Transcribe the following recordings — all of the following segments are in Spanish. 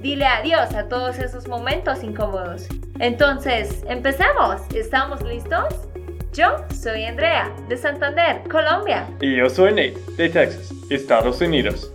Dile adiós a todos esos momentos incómodos. Entonces, empecemos. ¿Estamos listos? Yo soy Andrea, de Santander, Colombia. Y yo soy Nate, de Texas, Estados Unidos.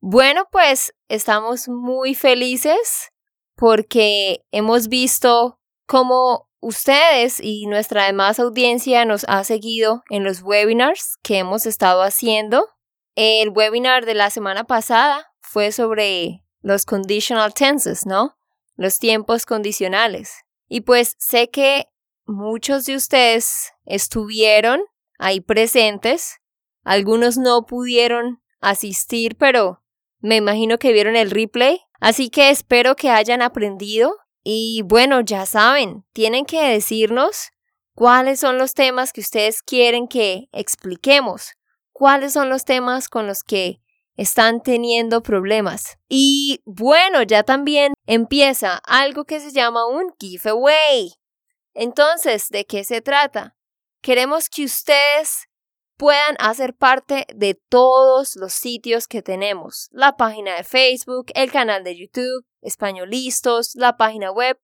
Bueno, pues estamos muy felices porque hemos visto cómo ustedes y nuestra demás audiencia nos ha seguido en los webinars que hemos estado haciendo. El webinar de la semana pasada fue sobre los conditional tenses, ¿no? Los tiempos condicionales. Y pues sé que muchos de ustedes estuvieron ahí presentes, algunos no pudieron asistir, pero me imagino que vieron el replay, así que espero que hayan aprendido y bueno, ya saben, tienen que decirnos cuáles son los temas que ustedes quieren que expliquemos, cuáles son los temas con los que están teniendo problemas. Y bueno, ya también empieza algo que se llama un giveaway. Entonces, ¿de qué se trata? Queremos que ustedes puedan hacer parte de todos los sitios que tenemos. La página de Facebook, el canal de YouTube, Españolistos, la página web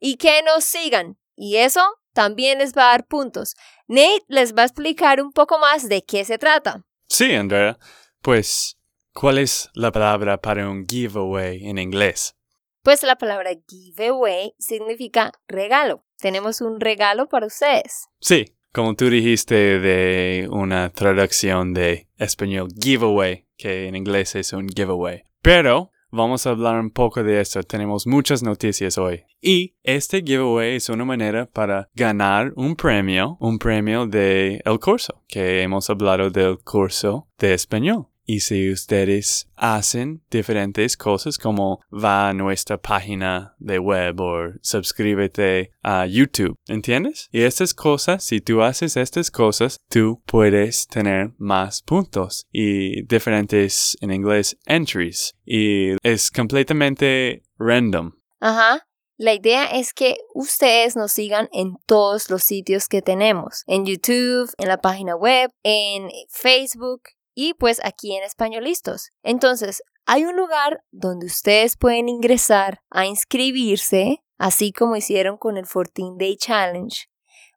y que nos sigan. Y eso también les va a dar puntos. Nate les va a explicar un poco más de qué se trata. Sí, Andrea. Pues ¿Cuál es la palabra para un giveaway en inglés? Pues la palabra giveaway significa regalo. Tenemos un regalo para ustedes. Sí, como tú dijiste de una traducción de español giveaway, que en inglés es un giveaway. Pero vamos a hablar un poco de esto. Tenemos muchas noticias hoy. Y este giveaway es una manera para ganar un premio, un premio de el curso, que hemos hablado del curso de español. Y si ustedes hacen diferentes cosas como va a nuestra página de web o suscríbete a YouTube, ¿entiendes? Y estas cosas, si tú haces estas cosas, tú puedes tener más puntos y diferentes en inglés entries. Y es completamente random. Ajá. La idea es que ustedes nos sigan en todos los sitios que tenemos, en YouTube, en la página web, en Facebook, y pues aquí en Españolistos. Entonces, hay un lugar donde ustedes pueden ingresar a inscribirse, así como hicieron con el 14 Day Challenge.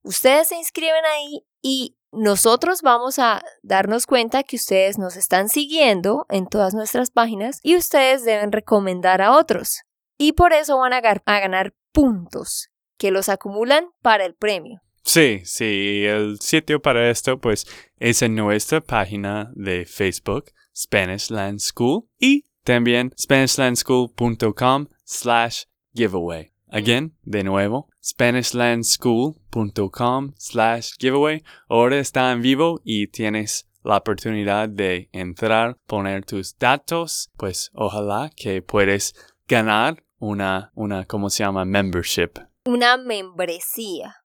Ustedes se inscriben ahí y nosotros vamos a darnos cuenta que ustedes nos están siguiendo en todas nuestras páginas y ustedes deben recomendar a otros. Y por eso van a, a ganar puntos que los acumulan para el premio. Sí, sí, el sitio para esto pues es en nuestra página de Facebook, Spanish Land School, y también SpanishLandSchool.com slash giveaway. Again, de nuevo, SpanishLandSchool.com slash giveaway. Ahora está en vivo y tienes la oportunidad de entrar, poner tus datos, pues ojalá que puedes ganar una, una, ¿cómo se llama? Membership. Una membresía.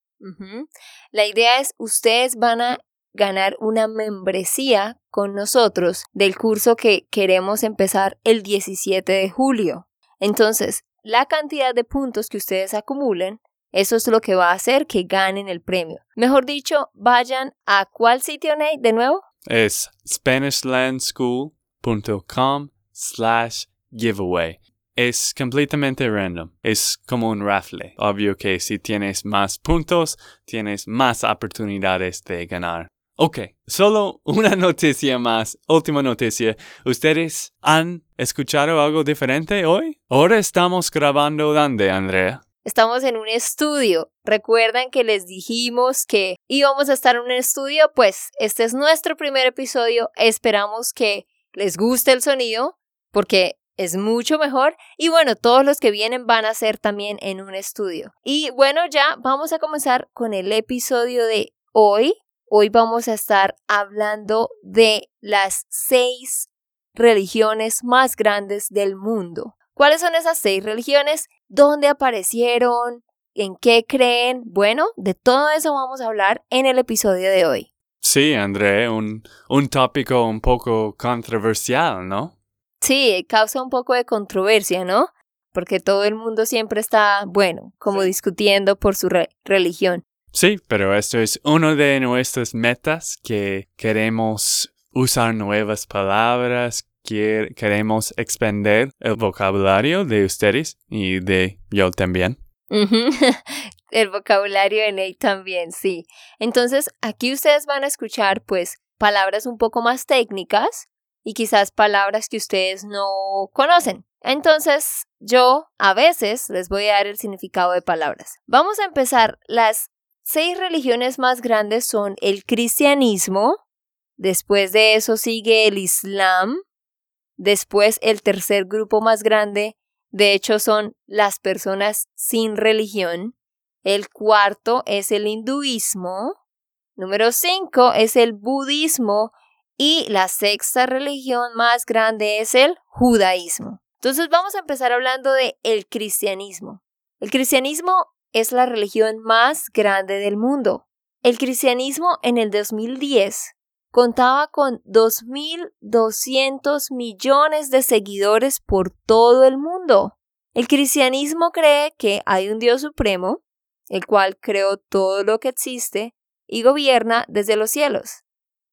La idea es, ustedes van a ganar una membresía con nosotros del curso que queremos empezar el 17 de julio. Entonces, la cantidad de puntos que ustedes acumulen, eso es lo que va a hacer que ganen el premio. Mejor dicho, vayan a cuál sitio, Nate, de nuevo? Es SpanishLandSchool.com slash giveaway es completamente random. Es como un raffle. Obvio que si tienes más puntos, tienes más oportunidades de ganar. Ok, solo una noticia más, última noticia. ¿Ustedes han escuchado algo diferente hoy? Ahora estamos grabando ¿dónde, Andrea? Estamos en un estudio. ¿Recuerdan que les dijimos que íbamos a estar en un estudio? Pues este es nuestro primer episodio. Esperamos que les guste el sonido porque es mucho mejor y bueno, todos los que vienen van a ser también en un estudio. Y bueno, ya vamos a comenzar con el episodio de hoy. Hoy vamos a estar hablando de las seis religiones más grandes del mundo. ¿Cuáles son esas seis religiones? ¿Dónde aparecieron? en qué creen. Bueno, de todo eso vamos a hablar en el episodio de hoy. Sí, André, un, un tópico un poco controversial, ¿no? Sí, causa un poco de controversia, ¿no? Porque todo el mundo siempre está, bueno, como discutiendo por su religión. Sí, pero esto es uno de nuestras metas que queremos usar nuevas palabras, queremos expandir el vocabulario de ustedes y de yo también. el vocabulario de Nate también, sí. Entonces, aquí ustedes van a escuchar pues palabras un poco más técnicas y quizás palabras que ustedes no conocen. Entonces, yo a veces les voy a dar el significado de palabras. Vamos a empezar. Las seis religiones más grandes son el cristianismo, después de eso sigue el islam, después el tercer grupo más grande, de hecho son las personas sin religión, el cuarto es el hinduismo, número cinco es el budismo y la sexta religión más grande es el judaísmo. Entonces vamos a empezar hablando de el cristianismo. El cristianismo es la religión más grande del mundo. El cristianismo en el 2010 contaba con 2.200 millones de seguidores por todo el mundo. El cristianismo cree que hay un Dios supremo, el cual creó todo lo que existe y gobierna desde los cielos.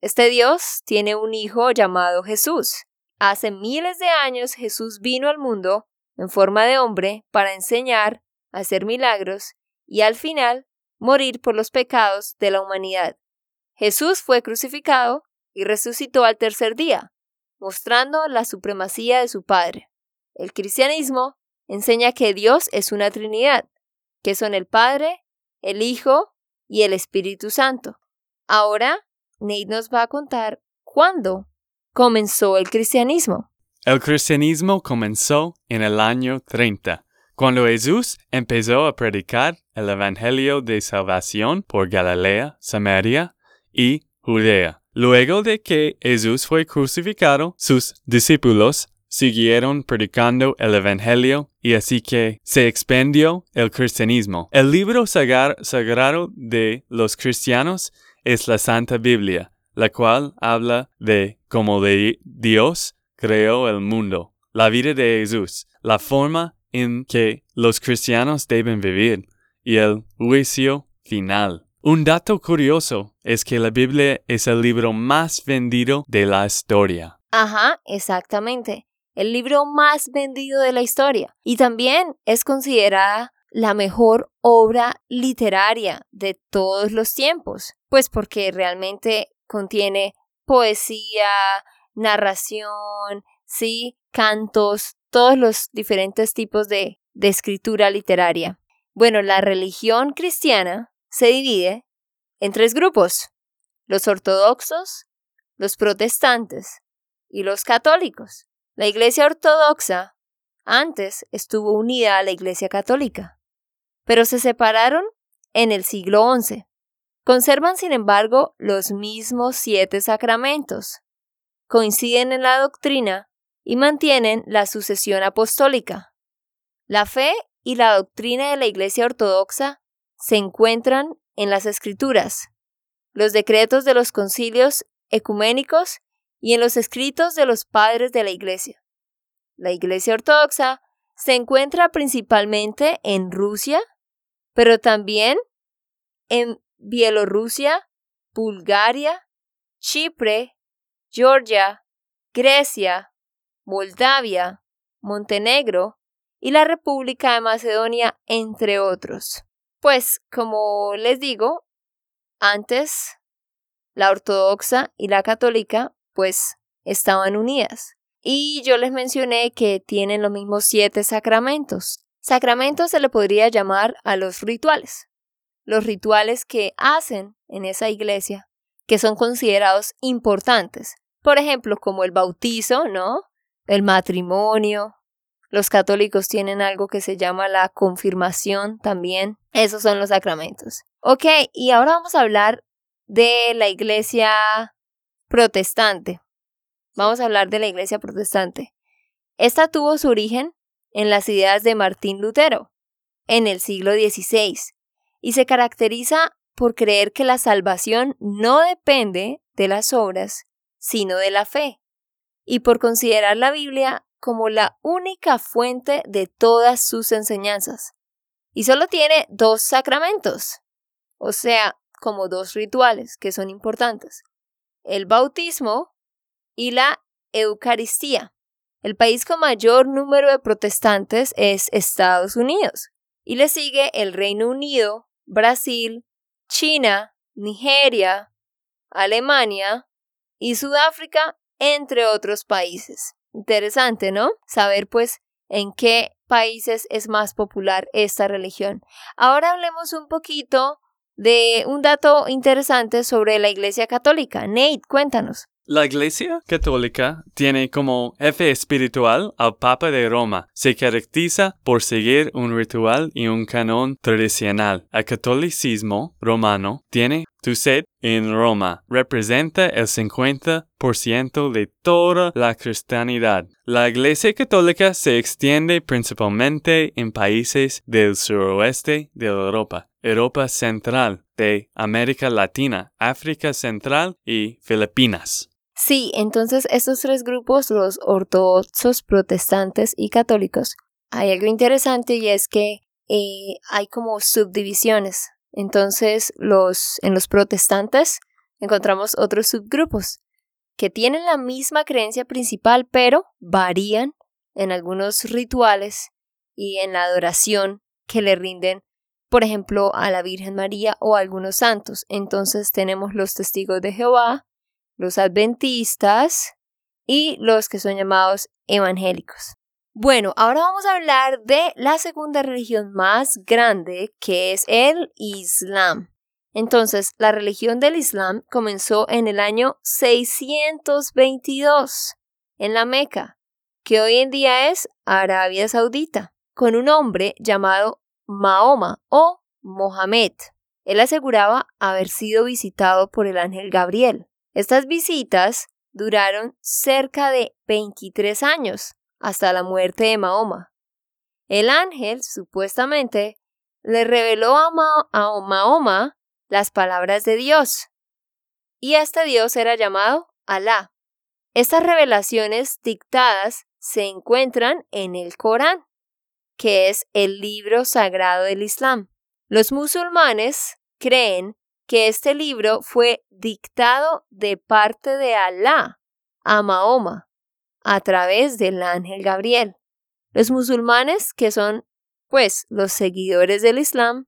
Este Dios tiene un hijo llamado Jesús. Hace miles de años Jesús vino al mundo en forma de hombre para enseñar, hacer milagros y al final morir por los pecados de la humanidad. Jesús fue crucificado y resucitó al tercer día, mostrando la supremacía de su Padre. El cristianismo enseña que Dios es una Trinidad, que son el Padre, el Hijo y el Espíritu Santo. Ahora Nate nos va a contar cuándo comenzó el cristianismo. El cristianismo comenzó en el año 30, cuando Jesús empezó a predicar el Evangelio de Salvación por Galilea, Samaria y Judea. Luego de que Jesús fue crucificado, sus discípulos siguieron predicando el Evangelio y así que se expandió el cristianismo. El libro sagrado de los cristianos es la Santa Biblia, la cual habla de cómo Dios creó el mundo, la vida de Jesús, la forma en que los cristianos deben vivir y el juicio final. Un dato curioso es que la Biblia es el libro más vendido de la historia. Ajá, exactamente. El libro más vendido de la historia. Y también es considerada la mejor obra literaria de todos los tiempos, pues porque realmente contiene poesía, narración, sí, cantos, todos los diferentes tipos de, de escritura literaria. Bueno, la religión cristiana se divide en tres grupos, los ortodoxos, los protestantes y los católicos. La Iglesia Ortodoxa antes estuvo unida a la Iglesia Católica pero se separaron en el siglo XI. Conservan, sin embargo, los mismos siete sacramentos, coinciden en la doctrina y mantienen la sucesión apostólica. La fe y la doctrina de la Iglesia Ortodoxa se encuentran en las Escrituras, los decretos de los concilios ecuménicos y en los escritos de los padres de la Iglesia. La Iglesia Ortodoxa se encuentra principalmente en Rusia, pero también en Bielorrusia, Bulgaria, Chipre, Georgia, Grecia, Moldavia, Montenegro y la República de Macedonia, entre otros. Pues, como les digo, antes la ortodoxa y la católica, pues, estaban unidas. Y yo les mencioné que tienen los mismos siete sacramentos. Sacramentos se le podría llamar a los rituales. Los rituales que hacen en esa iglesia, que son considerados importantes. Por ejemplo, como el bautizo, ¿no? El matrimonio. Los católicos tienen algo que se llama la confirmación también. Esos son los sacramentos. Ok, y ahora vamos a hablar de la iglesia protestante. Vamos a hablar de la iglesia protestante. Esta tuvo su origen en las ideas de Martín Lutero. en el siglo XVI y se caracteriza por creer que la salvación no depende de las obras, sino de la fe, y por considerar la Biblia como la única fuente de todas sus enseñanzas. Y solo tiene dos sacramentos, o sea, como dos rituales que son importantes, el bautismo y la Eucaristía. El país con mayor número de protestantes es Estados Unidos, y le sigue el Reino Unido, Brasil, China, Nigeria, Alemania y Sudáfrica, entre otros países. Interesante, ¿no? Saber pues en qué países es más popular esta religión. Ahora hablemos un poquito de un dato interesante sobre la Iglesia Católica. Nate, cuéntanos. La Iglesia Católica tiene como jefe espiritual al Papa de Roma. Se caracteriza por seguir un ritual y un canon tradicional. El catolicismo romano tiene tu sed en Roma. Representa el 50% de toda la cristianidad. La Iglesia Católica se extiende principalmente en países del suroeste de Europa. Europa Central, de América Latina, África Central y Filipinas. Sí, entonces estos tres grupos, los ortodoxos, protestantes y católicos, hay algo interesante y es que eh, hay como subdivisiones. Entonces, los, en los protestantes encontramos otros subgrupos que tienen la misma creencia principal, pero varían en algunos rituales y en la adoración que le rinden, por ejemplo, a la Virgen María o a algunos santos. Entonces tenemos los testigos de Jehová, los adventistas y los que son llamados evangélicos. Bueno, ahora vamos a hablar de la segunda religión más grande, que es el Islam. Entonces, la religión del Islam comenzó en el año 622 en la Meca, que hoy en día es Arabia Saudita, con un hombre llamado Mahoma o Mohamed. Él aseguraba haber sido visitado por el ángel Gabriel. Estas visitas duraron cerca de 23 años, hasta la muerte de Mahoma. El ángel, supuestamente, le reveló a, Mahoma las palabras de Dios, y este Dios era llamado Alá. Estas revelaciones dictadas se encuentran en el Corán, que es el libro sagrado del Islam. Los musulmanes creen que este libro fue dictado de parte de Alá a Mahoma a través del ángel Gabriel. Los musulmanes, que son pues los seguidores del Islam,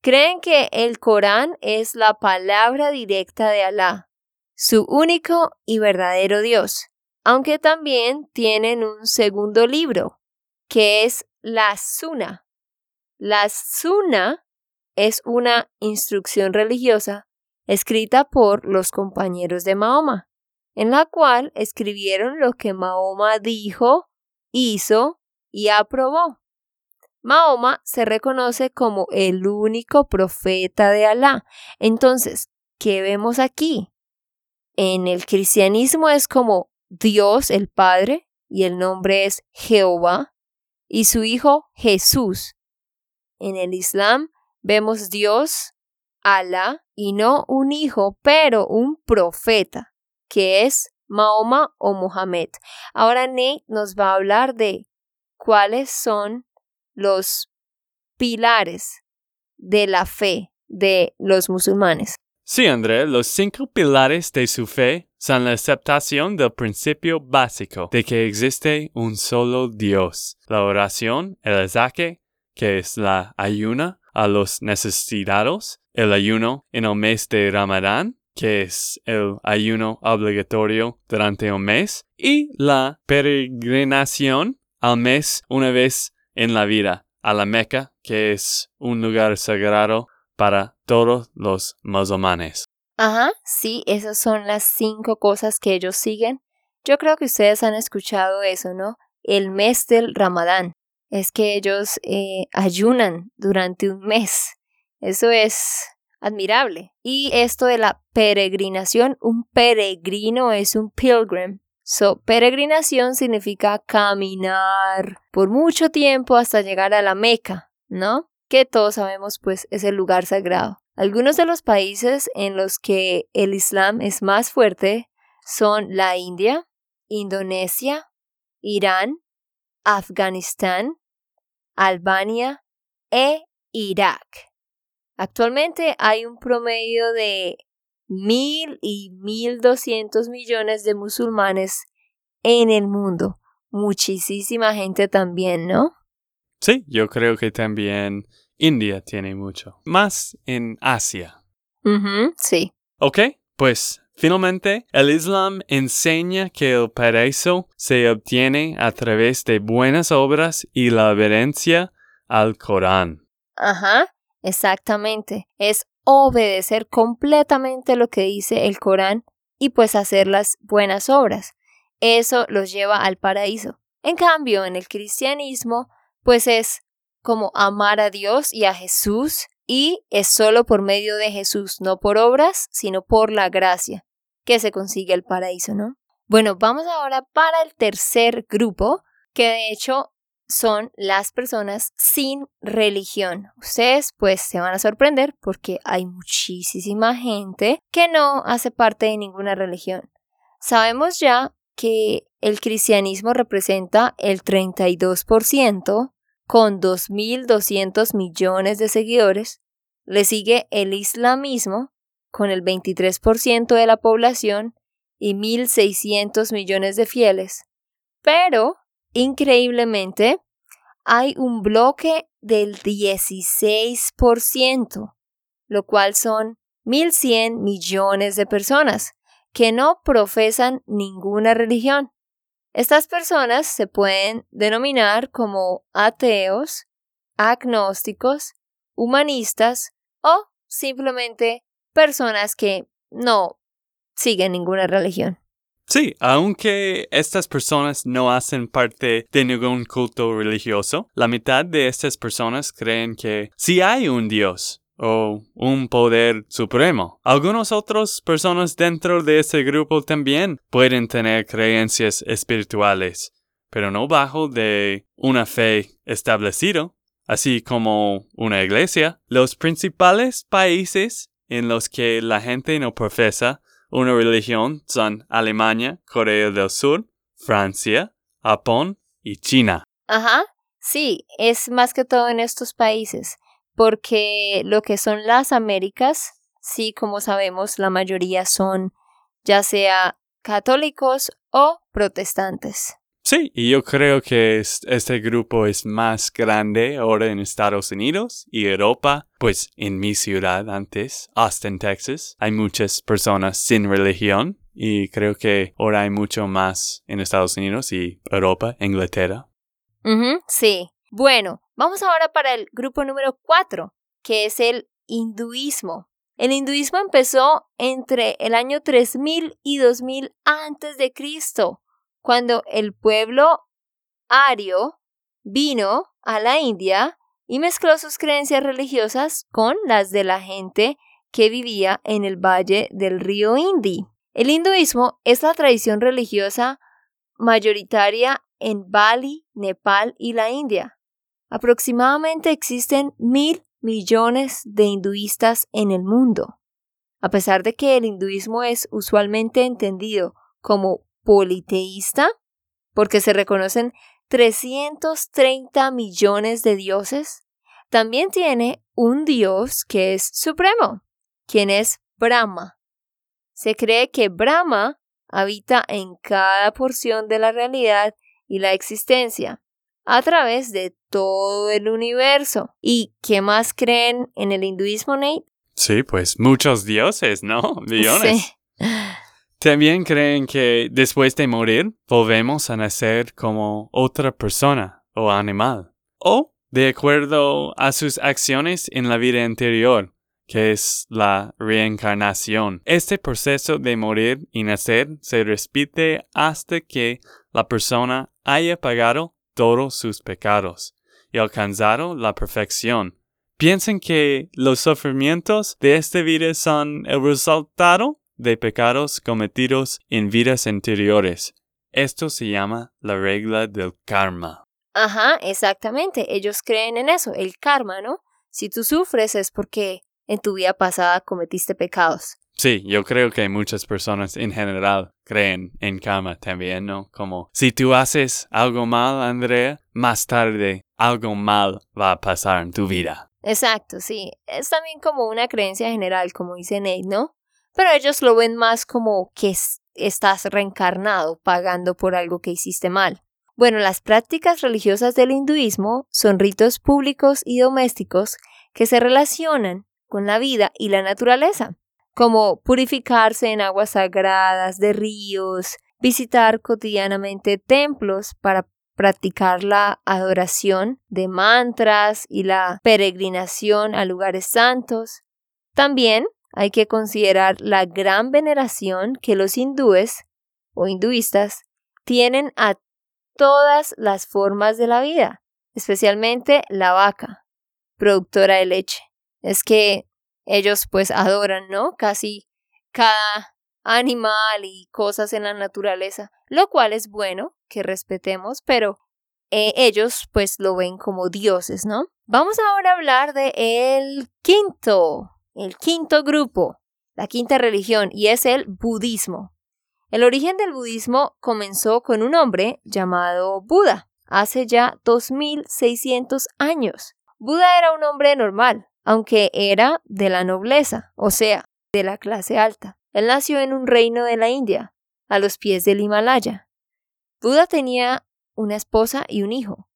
creen que el Corán es la palabra directa de Alá, su único y verdadero Dios, aunque también tienen un segundo libro, que es la Sunna. La Sunna es una instrucción religiosa escrita por los compañeros de Mahoma, en la cual escribieron lo que Mahoma dijo, hizo y aprobó. Mahoma se reconoce como el único profeta de Alá. Entonces, ¿qué vemos aquí? En el cristianismo es como Dios el Padre y el nombre es Jehová y su Hijo Jesús. En el Islam vemos Dios, Alá, y no un hijo, pero un profeta, que es Mahoma o Muhammad. Ahora Nate nos va a hablar de cuáles son los pilares de la fe de los musulmanes. Sí, André, los cinco pilares de su fe son la aceptación del principio básico de que existe un solo Dios, la oración, el azaque, que es la ayuna, a los necesitados, el ayuno en el mes de Ramadán, que es el ayuno obligatorio durante un mes, y la peregrinación al mes una vez en la vida a la Meca, que es un lugar sagrado para todos los musulmanes. Ajá, sí, esas son las cinco cosas que ellos siguen. Yo creo que ustedes han escuchado eso, ¿no? El mes del Ramadán es que ellos eh, ayunan durante un mes. Eso es admirable. Y esto de la peregrinación, un peregrino es un pilgrim. So, peregrinación significa caminar por mucho tiempo hasta llegar a la Meca. ¿no? Que todos sabemos pues es el lugar sagrado. Algunos de los países en los que el Islam es más fuerte son la India, Indonesia, Irán, Afganistán, Albania e Irak. Actualmente hay un promedio de mil y mil doscientos millones de musulmanes en el mundo. Muchísima gente también, ¿no? Sí, yo creo que también India tiene mucho. Más en Asia. sí. Ok, pues finalmente el Islam enseña que el paraíso se obtiene a través de buenas obras y la obediencia al Corán. Ajá, exactamente. Es obedecer completamente lo que dice el Corán y pues hacer las buenas obras. Eso los lleva al paraíso. En cambio, en el cristianismo, pues es como amar a Dios y a Jesús y es solo por medio de Jesús, no por obras, sino por la gracia, que se consigue el paraíso, ¿no? Bueno, vamos ahora para el tercer grupo, que de hecho son las personas sin religión. Ustedes pues se van a sorprender porque hay muchísima gente que no hace parte de ninguna religión. Sabemos ya que el cristianismo representa el 32% con 2.200 millones de seguidores. Le sigue el islamismo con el 23% de la población y 1.600 millones de fieles. Pero, increíblemente, hay un bloque del 16%, lo cual son 1.100 millones de personas que no profesan ninguna religión. Estas personas se pueden denominar como ateos, agnósticos, humanistas o simplemente personas que no siguen ninguna religión. Sí, aunque estas personas no hacen parte de ningún culto religioso, la mitad de estas personas creen que sí hay un Dios o un poder supremo. Algunas otras personas dentro de ese grupo también pueden tener creencias espirituales, pero no bajo de una fe establecida, así como una iglesia. Los principales países en los que la gente no profesa una religión son Alemania, Corea del Sur, Francia, Japón y China. Ajá, sí, es más que todo en estos países porque lo que son las Américas, sí, como sabemos, la mayoría son ya sea católicos o protestantes. Sí, y yo creo que este grupo es más grande ahora en Estados Unidos y Europa. Pues en mi ciudad antes, Austin, Texas, hay muchas personas sin religión y creo que ahora hay mucho más en Estados Unidos y Europa, Inglaterra. sí. Bueno, Vamos ahora para el grupo número 4, que es el hinduismo. El hinduismo empezó entre el año 3000 y 2000 antes de Cristo, cuando el pueblo ario vino a la India y mezcló sus creencias religiosas con las de la gente que vivía en el valle del río Indi. El hinduismo es la tradición religiosa mayoritaria en Bali, Nepal y la India. Aproximadamente existen mil millones de hinduistas en el mundo. A pesar de que el hinduismo es usualmente entendido como politeísta, porque se reconocen 330 millones de dioses, también tiene un dios que es supremo, quien es Brahma. Se cree que Brahma habita en cada porción de la realidad y la existencia, a través de todo el universo. ¿Y qué más creen en el hinduismo, Nate? Sí, pues muchos dioses, ¿no? Millones. También creen que después de morir volvemos a nacer como otra persona o animal. O de acuerdo a sus acciones en la vida anterior, que es la reencarnación. Este proceso de morir y nacer se repite hasta que la persona haya pagado todos sus pecados y alcanzaron la perfección. Piensen que los sufrimientos de esta vida son el resultado de pecados cometidos en vidas anteriores. Esto se llama la regla del karma. Ajá, exactamente. Ellos creen en eso, el karma, ¿no? Si tú sufres es porque en tu vida pasada cometiste pecados. Sí, yo creo que muchas personas en general creen en karma también, ¿no? Como si tú haces algo mal, Andrea, más tarde algo mal va a pasar en tu vida. Exacto, sí. Es también como una creencia general, como dice Nate, ¿no? Pero ellos lo ven más como que estás reencarnado pagando por algo que hiciste mal. Bueno, las prácticas religiosas del hinduismo son ritos públicos y domésticos que se relacionan con la vida y la naturaleza como purificarse en aguas sagradas de ríos, visitar cotidianamente templos para practicar la adoración de mantras y la peregrinación a lugares santos. También hay que considerar la gran veneración que los hindúes o hinduistas tienen a todas las formas de la vida, especialmente la vaca, productora de leche. Es que ellos pues adoran, ¿no? Casi cada animal y cosas en la naturaleza, lo cual es bueno que respetemos, pero eh, ellos pues lo ven como dioses, ¿no? Vamos ahora a hablar de el quinto, el quinto grupo, la quinta religión, y es el budismo. El origen del budismo comenzó con un hombre llamado Buda, hace ya 2600 años. Buda era un hombre normal, aunque era de la nobleza, o sea, de la clase alta. Él nació en un reino de la India, a los pies del Himalaya. Buda tenía una esposa y un hijo,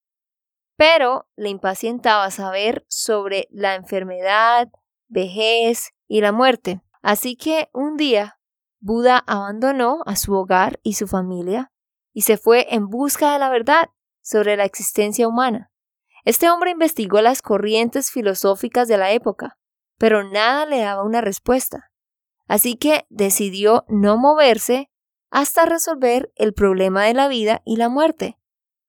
pero le impacientaba saber sobre la enfermedad, vejez y la muerte. Así que un día Buda abandonó a su hogar y su familia y se fue en busca de la verdad sobre la existencia humana. Este hombre investigó las corrientes filosóficas de la época, pero nada le daba una respuesta. Así que decidió no moverse hasta resolver el problema de la vida y la muerte.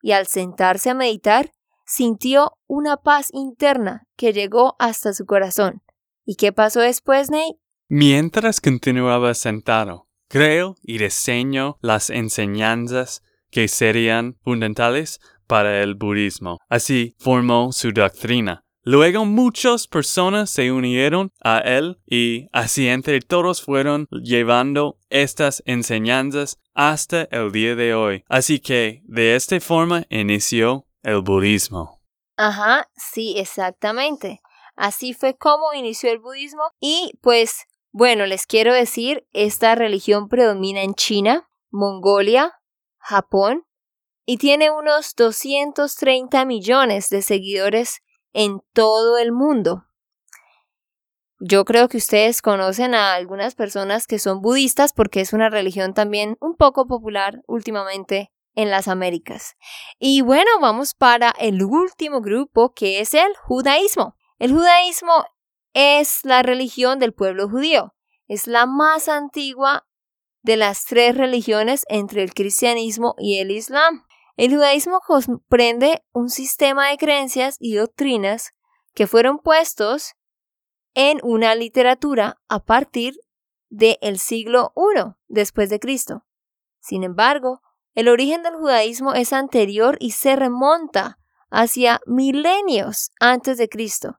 Y al sentarse a meditar, sintió una paz interna que llegó hasta su corazón. ¿Y qué pasó después, Nate? Mientras continuaba sentado, creo y diseño las enseñanzas que serían fundamentales para el budismo. Así formó su doctrina. Luego muchas personas se unieron a él y así entre todos fueron llevando estas enseñanzas hasta el día de hoy. Así que de esta forma inició el budismo. Ajá, sí, exactamente. Así fue como inició el budismo y pues bueno, les quiero decir, esta religión predomina en China, Mongolia, Japón, y tiene unos 230 millones de seguidores en todo el mundo. Yo creo que ustedes conocen a algunas personas que son budistas porque es una religión también un poco popular últimamente en las Américas. Y bueno, vamos para el último grupo que es el judaísmo. El judaísmo es la religión del pueblo judío. Es la más antigua de las tres religiones entre el cristianismo y el islam. El judaísmo comprende un sistema de creencias y doctrinas que fueron puestos en una literatura a partir del siglo I después de Cristo. Sin embargo, el origen del judaísmo es anterior y se remonta hacia milenios antes de Cristo,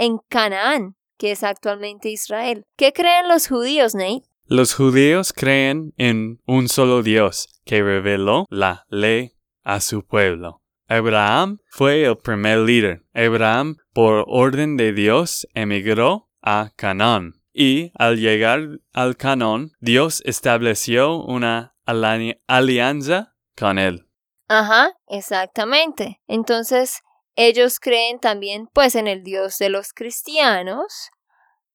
en Canaán, que es actualmente Israel. ¿Qué creen los judíos, Nate? Los judíos creen en un solo Dios que reveló la ley a su pueblo. Abraham fue el primer líder. Abraham, por orden de Dios, emigró a Canaán. Y al llegar al Canaán, Dios estableció una alianza con él. Ajá, exactamente. Entonces, ellos creen también pues en el Dios de los cristianos,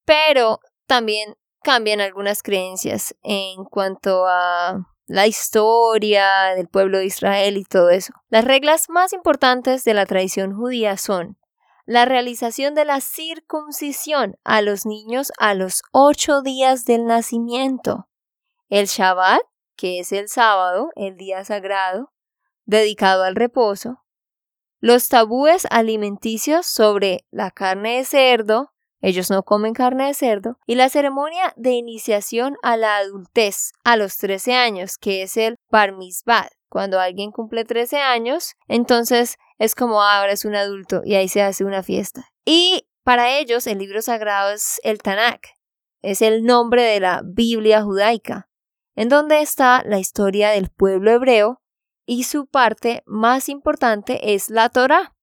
pero también cambian algunas creencias en cuanto a la historia del pueblo de Israel y todo eso. Las reglas más importantes de la tradición judía son la realización de la circuncisión a los niños a los ocho días del nacimiento, el Shabbat, que es el sábado, el día sagrado, dedicado al reposo, los tabúes alimenticios sobre la carne de cerdo, ellos no comen carne de cerdo. Y la ceremonia de iniciación a la adultez a los 13 años, que es el Bar Mitzvah. Cuando alguien cumple 13 años, entonces es como ah, ahora es un adulto y ahí se hace una fiesta. Y para ellos el libro sagrado es el Tanakh, es el nombre de la Biblia judaica, en donde está la historia del pueblo hebreo y su parte más importante es la Torah,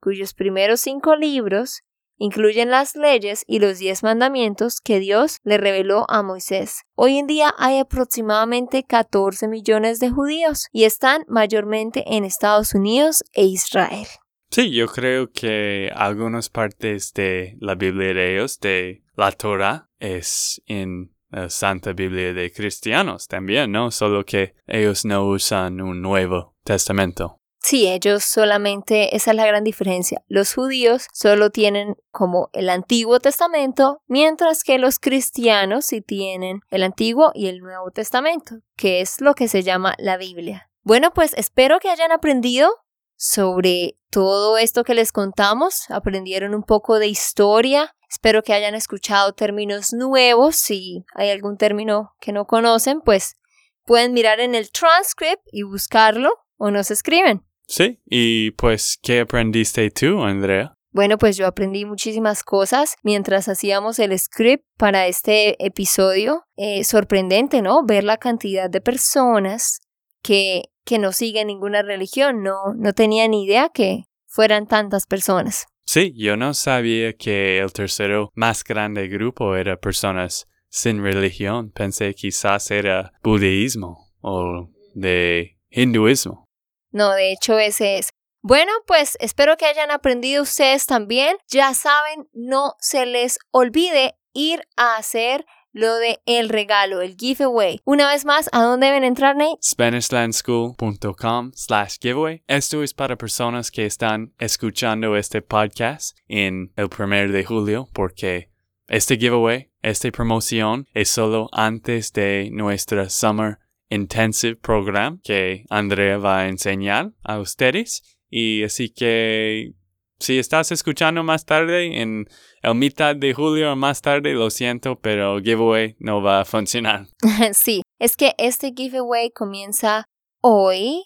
cuyos primeros cinco libros incluyen las leyes y los diez mandamientos que Dios le reveló a Moisés. Hoy en día hay aproximadamente 14 millones de judíos y están mayormente en Estados Unidos e Israel. Sí, yo creo que algunas partes de la Biblia de ellos, de la Torah, es en Santa Biblia de cristianos también, ¿no? Solo que ellos no usan un Nuevo Testamento. Sí, ellos solamente, esa es la gran diferencia. Los judíos solo tienen como el Antiguo Testamento, mientras que los cristianos sí tienen el Antiguo y el Nuevo Testamento, que es lo que se llama la Biblia. Bueno, pues espero que hayan aprendido sobre todo esto que les contamos, aprendieron un poco de historia, espero que hayan escuchado términos nuevos, si hay algún término que no conocen, pues pueden mirar en el transcript y buscarlo o nos escriben. Sí, y pues, ¿qué aprendiste tú, Andrea? Bueno, pues yo aprendí muchísimas cosas mientras hacíamos el script para este episodio. Eh, sorprendente, ¿no? Ver la cantidad de personas que, que no siguen ninguna religión. No, no tenía ni idea que fueran tantas personas. Sí, yo no sabía que el tercero más grande grupo era personas sin religión. Pensé quizás era budismo o de hinduismo. No, de hecho ese es. Bueno, pues espero que hayan aprendido ustedes también. Ya saben, no se les olvide ir a hacer lo de el regalo, el giveaway. Una vez más, ¿a dónde deben entrar, Nate? SpanishLandSchool.com slash giveaway. Esto es para personas que están escuchando este podcast en el primer de julio porque este giveaway, esta promoción es solo antes de nuestra Summer intensive program que Andrea va a enseñar a ustedes. Y así que si estás escuchando más tarde, en el mitad de julio o más tarde, lo siento, pero giveaway no va a funcionar. sí, es que este giveaway comienza hoy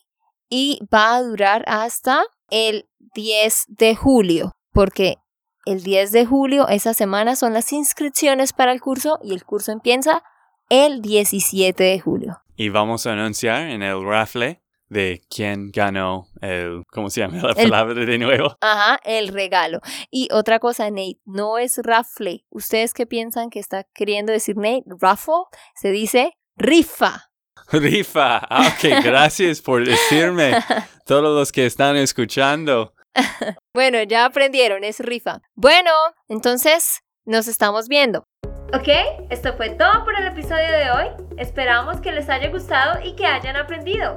y va a durar hasta el 10 de julio, porque el 10 de julio, esa semana, son las inscripciones para el curso y el curso empieza el 17 de julio y vamos a anunciar en el rafle de quién ganó el, ¿cómo se llama la palabra de nuevo? Ajá, el regalo. Y otra cosa, Nate, no es rafle. ¿Ustedes qué piensan que está queriendo decir Nate? Raffle se dice rifa. Rifa. Ah, ok, gracias por decirme. Todos los que están escuchando. bueno, ya aprendieron, es rifa. Bueno, entonces nos estamos viendo. Ok, esto fue todo por el episodio de hoy. Esperamos que les haya gustado y que hayan aprendido.